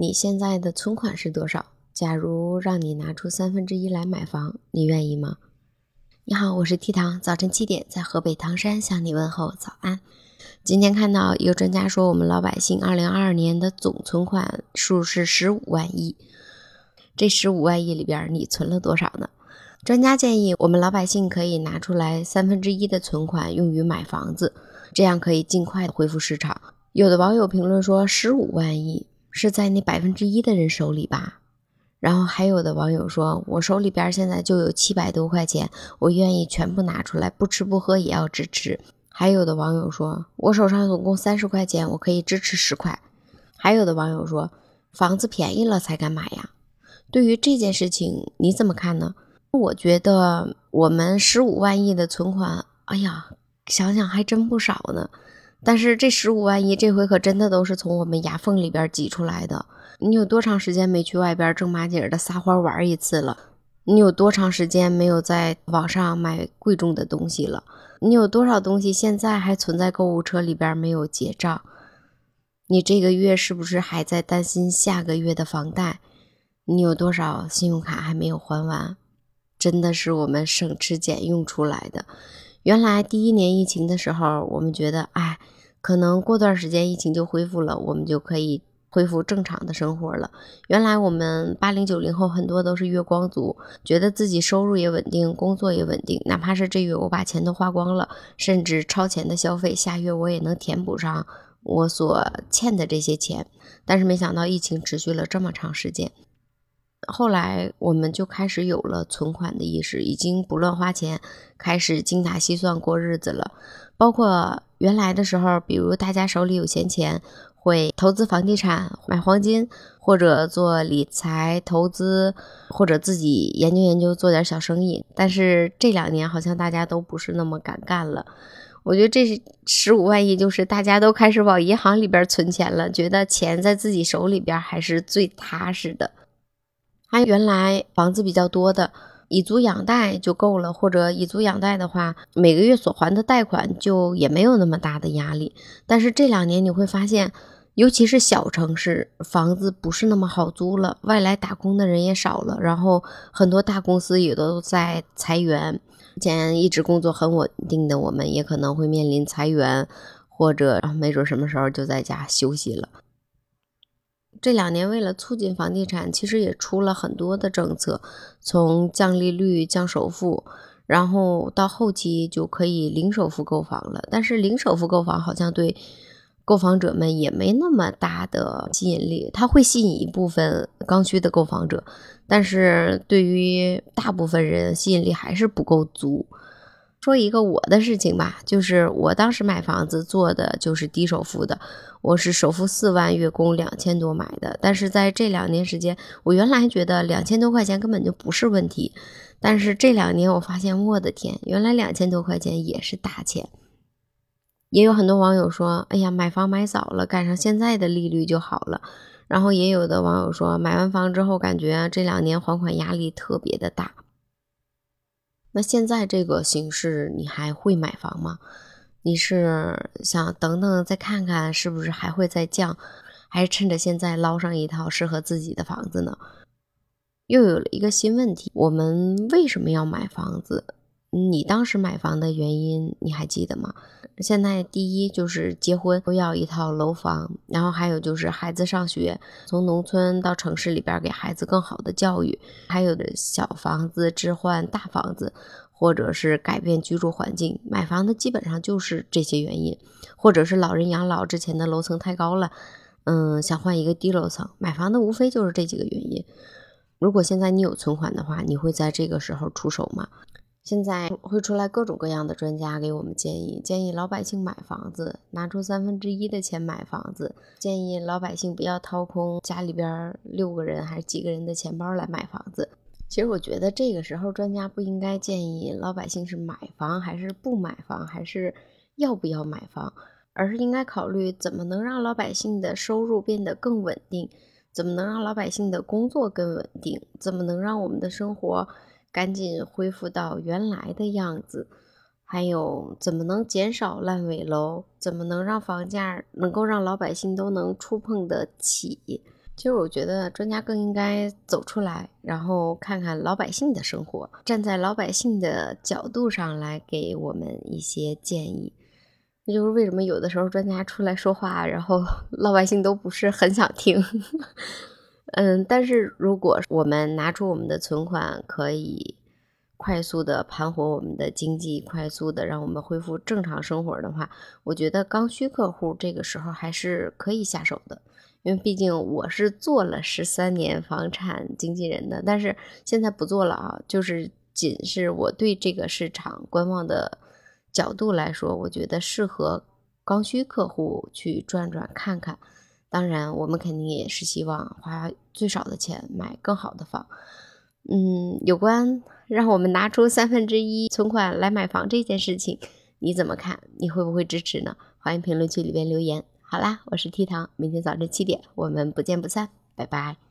你现在的存款是多少？假如让你拿出三分之一来买房，你愿意吗？你好，我是 T 糖，早晨七点在河北唐山向你问候早安。今天看到一个专家说，我们老百姓二零二二年的总存款数是十五万亿，这十五万亿里边你存了多少呢？专家建议我们老百姓可以拿出来三分之一的存款用于买房子，这样可以尽快的恢复市场。有的网友评论说，十五万亿。是在那百分之一的人手里吧？然后还有的网友说，我手里边现在就有七百多块钱，我愿意全部拿出来，不吃不喝也要支持。还有的网友说，我手上总共三十块钱，我可以支持十块。还有的网友说，房子便宜了才敢买呀。对于这件事情你怎么看呢？我觉得我们十五万亿的存款，哎呀，想想还真不少呢。但是这十五万亿，这回可真的都是从我们牙缝里边挤出来的。你有多长时间没去外边正马经的撒欢玩一次了？你有多长时间没有在网上买贵重的东西了？你有多少东西现在还存在购物车里边没有结账？你这个月是不是还在担心下个月的房贷？你有多少信用卡还没有还完？真的是我们省吃俭用出来的。原来第一年疫情的时候，我们觉得，哎，可能过段时间疫情就恢复了，我们就可以恢复正常的生活了。原来我们八零九零后很多都是月光族，觉得自己收入也稳定，工作也稳定，哪怕是这月我把钱都花光了，甚至超前的消费，下月我也能填补上我所欠的这些钱。但是没想到疫情持续了这么长时间。后来我们就开始有了存款的意识，已经不乱花钱，开始精打细算过日子了。包括原来的时候，比如大家手里有闲钱，会投资房地产、买黄金，或者做理财投资，或者自己研究研究做点小生意。但是这两年好像大家都不是那么敢干了。我觉得这十五万亿，就是大家都开始往银行里边存钱了，觉得钱在自己手里边还是最踏实的。还原来房子比较多的，以租养贷就够了，或者以租养贷的话，每个月所还的贷款就也没有那么大的压力。但是这两年你会发现，尤其是小城市，房子不是那么好租了，外来打工的人也少了，然后很多大公司也都在裁员。之前一直工作很稳定的，我们也可能会面临裁员，或者没准什么时候就在家休息了。这两年为了促进房地产，其实也出了很多的政策，从降利率、降首付，然后到后期就可以零首付购房了。但是零首付购房好像对购房者们也没那么大的吸引力，它会吸引一部分刚需的购房者，但是对于大部分人吸引力还是不够足。说一个我的事情吧，就是我当时买房子做的就是低首付的，我是首付四万，月供两千多买的。但是在这两年时间，我原来觉得两千多块钱根本就不是问题，但是这两年我发现，我的天，原来两千多块钱也是大钱。也有很多网友说，哎呀，买房买早了，赶上现在的利率就好了。然后也有的网友说，买完房之后感觉这两年还款压力特别的大。那现在这个形势，你还会买房吗？你是想等等再看看，是不是还会再降，还是趁着现在捞上一套适合自己的房子呢？又有了一个新问题：我们为什么要买房子？你当时买房的原因你还记得吗？现在第一就是结婚都要一套楼房，然后还有就是孩子上学，从农村到城市里边给孩子更好的教育，还有的小房子置换大房子，或者是改变居住环境，买房的基本上就是这些原因，或者是老人养老之前的楼层太高了，嗯，想换一个低楼层，买房的无非就是这几个原因。如果现在你有存款的话，你会在这个时候出手吗？现在会出来各种各样的专家给我们建议，建议老百姓买房子，拿出三分之一的钱买房子，建议老百姓不要掏空家里边六个人还是几个人的钱包来买房子。其实我觉得这个时候专家不应该建议老百姓是买房还是不买房，还是要不要买房，而是应该考虑怎么能让老百姓的收入变得更稳定，怎么能让老百姓的工作更稳定，怎么能让我们的生活。赶紧恢复到原来的样子，还有怎么能减少烂尾楼？怎么能让房价能够让老百姓都能触碰得起？其实我觉得专家更应该走出来，然后看看老百姓的生活，站在老百姓的角度上来给我们一些建议。这就是为什么有的时候专家出来说话，然后老百姓都不是很想听。嗯，但是如果我们拿出我们的存款，可以快速的盘活我们的经济，快速的让我们恢复正常生活的话，我觉得刚需客户这个时候还是可以下手的。因为毕竟我是做了十三年房产经纪人的，但是现在不做了啊。就是仅是我对这个市场观望的角度来说，我觉得适合刚需客户去转转看看。当然，我们肯定也是希望花最少的钱买更好的房。嗯，有关让我们拿出三分之一存款来买房这件事情，你怎么看？你会不会支持呢？欢迎评论区里边留言。好啦，我是 T 糖，明天早晨七点，我们不见不散，拜拜。